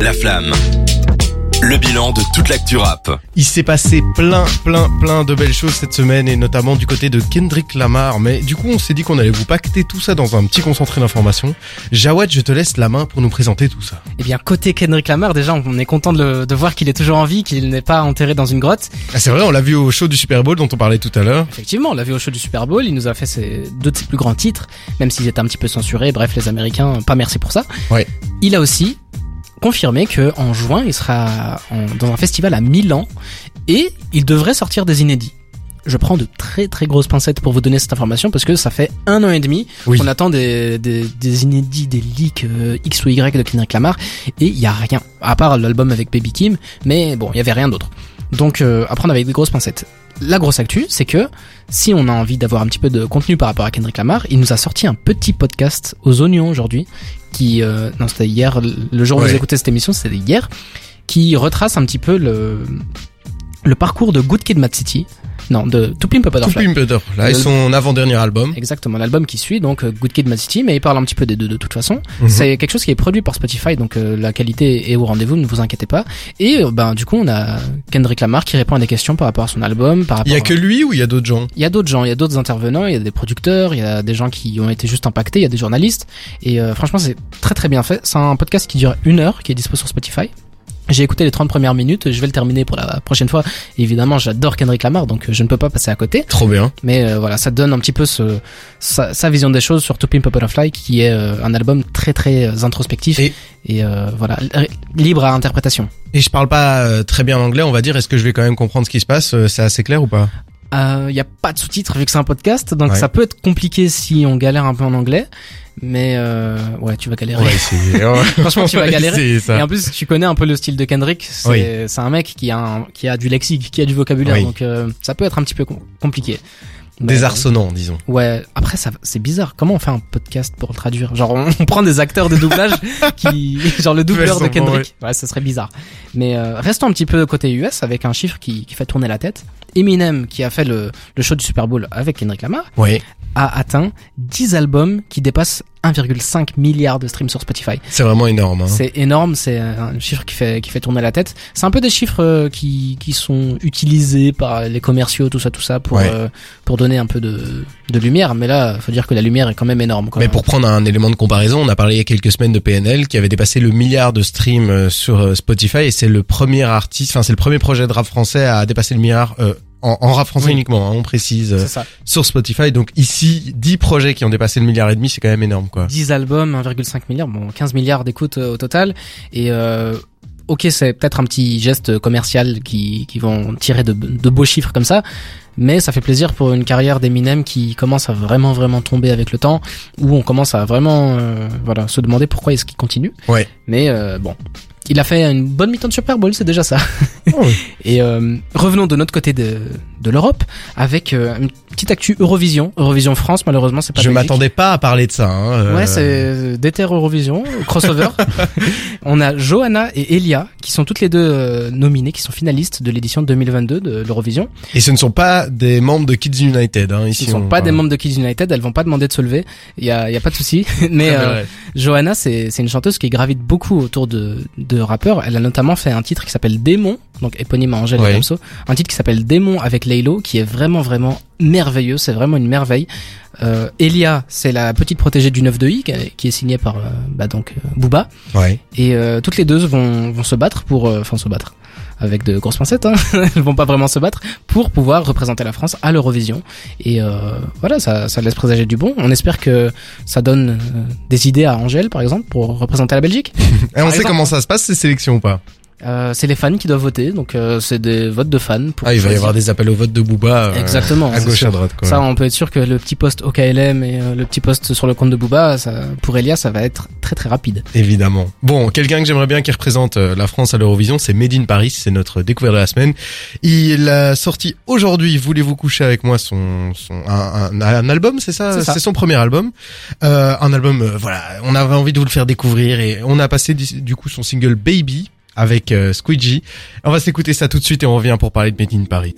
La flamme. Le bilan de toute l'actu rap. Il s'est passé plein, plein, plein de belles choses cette semaine et notamment du côté de Kendrick Lamar. Mais du coup, on s'est dit qu'on allait vous pacter tout ça dans un petit concentré d'informations. Jawad, je te laisse la main pour nous présenter tout ça. Eh bien, côté Kendrick Lamar, déjà, on est content de, le- de voir qu'il est toujours en vie, qu'il n'est pas enterré dans une grotte. Ah, c'est vrai, on l'a vu au show du Super Bowl dont on parlait tout à l'heure. Effectivement, on l'a vu au show du Super Bowl, il nous a fait ses, deux de ses plus grands titres, même s'ils étaient un petit peu censurés. Bref, les Américains, pas merci pour ça. Ouais. Il a aussi confirmé que en juin, il sera en- dans un festival à Milan et il devrait sortir des inédits. Je prends de très très grosses pincettes pour vous donner cette information parce que ça fait un an et demi Oui. qu'on attend des, des, des inédits, des leaks euh, X ou Y de Kendrick Lamar et il y a rien à part l'album avec Baby Kim, mais bon, il y avait rien d'autre. Donc euh, à prendre avec des grosses pincettes. La grosse actu, c'est que si on a envie d'avoir un petit peu de contenu par rapport à Kendrick Lamar, il nous a sorti un petit podcast aux oignons aujourd'hui, qui euh, non c'était hier, le jour où Ouais. vous écoutez cette émission, c'était hier, qui retrace un petit peu le le parcours de Good Kid, Mad City, non de To Pimp a Butterfly. Pimp Butterfly, son avant-dernier album. Exactement, l'album qui suit, donc euh, Good Kid, Mad City, mais il parle un petit peu des deux de toute façon. Mhm. C'est quelque chose qui est produit par Spotify, donc euh, la qualité est au rendez-vous, ne vous inquiétez pas. Et euh, ben du coup, on a Kendrick Lamar qui répond à des questions par rapport à son album, par rapport Il y a à- que lui ou il y a d'autres gens? Il y a d'autres gens, il y a d'autres intervenants, il y a des producteurs, il y a des gens qui ont été juste impactés, il y a des journalistes. Et euh, franchement, c'est très très bien fait. C'est un podcast qui dure une heure, qui est dispo sur Spotify. J'ai écouté les 30 premières minutes, je vais le terminer pour la prochaine fois. Évidemment, j'adore Kendrick Lamar, donc euh, je ne peux pas passer à côté. Trop bien. Mais euh, voilà, ça donne un petit peu ce, sa, sa vision des choses sur To Pimp a Butterfly, qui est euh, un album très très introspectif Et- et, euh, voilà li- libre à interprétation. Et je parle pas très bien anglais, on va dire, est-ce que je vais quand même comprendre ce qui se passe C'est assez clair ou pas? Il y a pas de sous-titres vu que c'est un podcast, donc Ouais. ça peut être compliqué si on galère un peu en anglais. Mais euh, ouais, tu vas galérer. essayer. Franchement, tu vas galérer. Et en plus, tu connais un peu le style de Kendrick. C'est Oui. c'est un mec qui a un, qui a du lexique, qui a du vocabulaire, Oui. donc euh, ça peut être un petit peu com- compliqué. Mais, Désarçonnant, disons. Ouais. Après, ça, c'est bizarre. Comment on fait un podcast pour le traduire? Genre, on, on prend des acteurs de doublage qui, genre le doubleur de Kendrick. Ouais, ça serait bizarre. Mais euh, restons un petit peu côté US avec un chiffre qui, qui fait tourner la tête. Eminem, qui a fait le, le show du Super Bowl avec Kendrick Lamar, Oui. a atteint 10 albums qui dépassent 1,5 milliard de streams sur Spotify. C'est vraiment énorme. Hein. C'est énorme, c'est un chiffre qui fait qui fait tourner la tête. C'est un peu des chiffres euh, qui qui sont utilisés par les commerciaux, tout ça, tout ça, pour Ouais. euh, pour donner un peu de de lumière. Mais là, faut dire que la lumière est quand même énorme. Quoi. Mais pour prendre un élément de comparaison, on a parlé il y a quelques semaines de PNL qui avait dépassé le milliard de streams euh, sur Spotify et c'est le premier artiste, enfin c'est le premier projet de rap français à dépasser le milliard euh, en, en rap français Oui. uniquement, hein, on précise, euh, ça. sur Spotify. Donc ici, 10 projets qui ont dépassé le milliard et demi, c'est quand même énorme quoi. 10 albums, 1,5 milliard, bon 15 milliards d'écoutes euh, au total. Et euh, ok, c'est peut-être un petit geste commercial qui qui vont tirer de de beaux chiffres comme ça. Mais ça fait plaisir pour une carrière d'Eminem qui commence à vraiment vraiment tomber avec le temps, où on commence à vraiment euh, voilà se demander pourquoi est-ce qu'il continue. Ouais. Mais euh, bon, il a fait une bonne mi-temps de Super Bowl, c'est déjà ça. Et euh, revenons de notre côté de, de l'Europe avec euh, une petite actu Eurovision. Eurovision France, malheureusement, c'est pas Je m'attendais pas à parler de ça. Hein, euh, Ouais, c'est Déter Eurovision, crossover. On a Johanna et Elia qui sont toutes les deux euh, nominées, qui sont finalistes de l'édition 2022 de l'Eurovision. Et ce ne sont pas des membres de Kids United. Hein, ici, Ils ne sont on pas des membres de Kids United, elles vont pas demander de se lever. Il y a, il y a pas de souci. Mais euh, vrai. Johanna, c'est c'est une chanteuse qui gravite beaucoup autour de, de rappeurs. Elle a notamment fait un titre qui s'appelle Démon, donc éponyme à Angèle. Damso. Un titre qui s'appelle Démon avec Laylo, qui est vraiment vraiment merveilleux. C'est vraiment une merveille. Euh, Elia, c'est la petite protégée du 9 de I, qui est- signée par euh, bah donc euh, Booba. Ouais. Et euh, toutes les deux vont, vont se battre pour, enfin se battre avec de grosses pincettes, hein. elles vont pas vraiment se battre pour pouvoir représenter la France à l'Eurovision. Et euh, voilà, ça, ça laisse présager du bon. On espère que ça donne euh, des idées à Angèle, par exemple, pour représenter la Belgique. Et on Par sait exemple- comment ça se passe ces sélections ou pas? Euh, c'est les fans qui doivent voter, donc euh, c'est des votes de fans. Pour Ah, il va y avoir des appels au vote de Booba. euh, Exactement, À gauche, à droite. Quoi. Ça, on peut être sûr que le petit post OKLM et euh, le petit post sur le compte de Booba, ça, pour Elia, ça va être très très rapide. Évidemment. Bon, quelqu'un que j'aimerais bien qui représente euh, la France à l'Eurovision, c'est Made in Paris, c'est notre découverte de la semaine. Il a sorti aujourd'hui, voulez-vous coucher avec moi, son, son un, un- un album, c'est ça? C'est son premier album. Euh, un album, voilà, on avait envie de vous le faire découvrir et on a passé du coup son single Baby avec euh, Squeegee. On va s'écouter ça tout de suite et on revient pour parler de Made in Paris.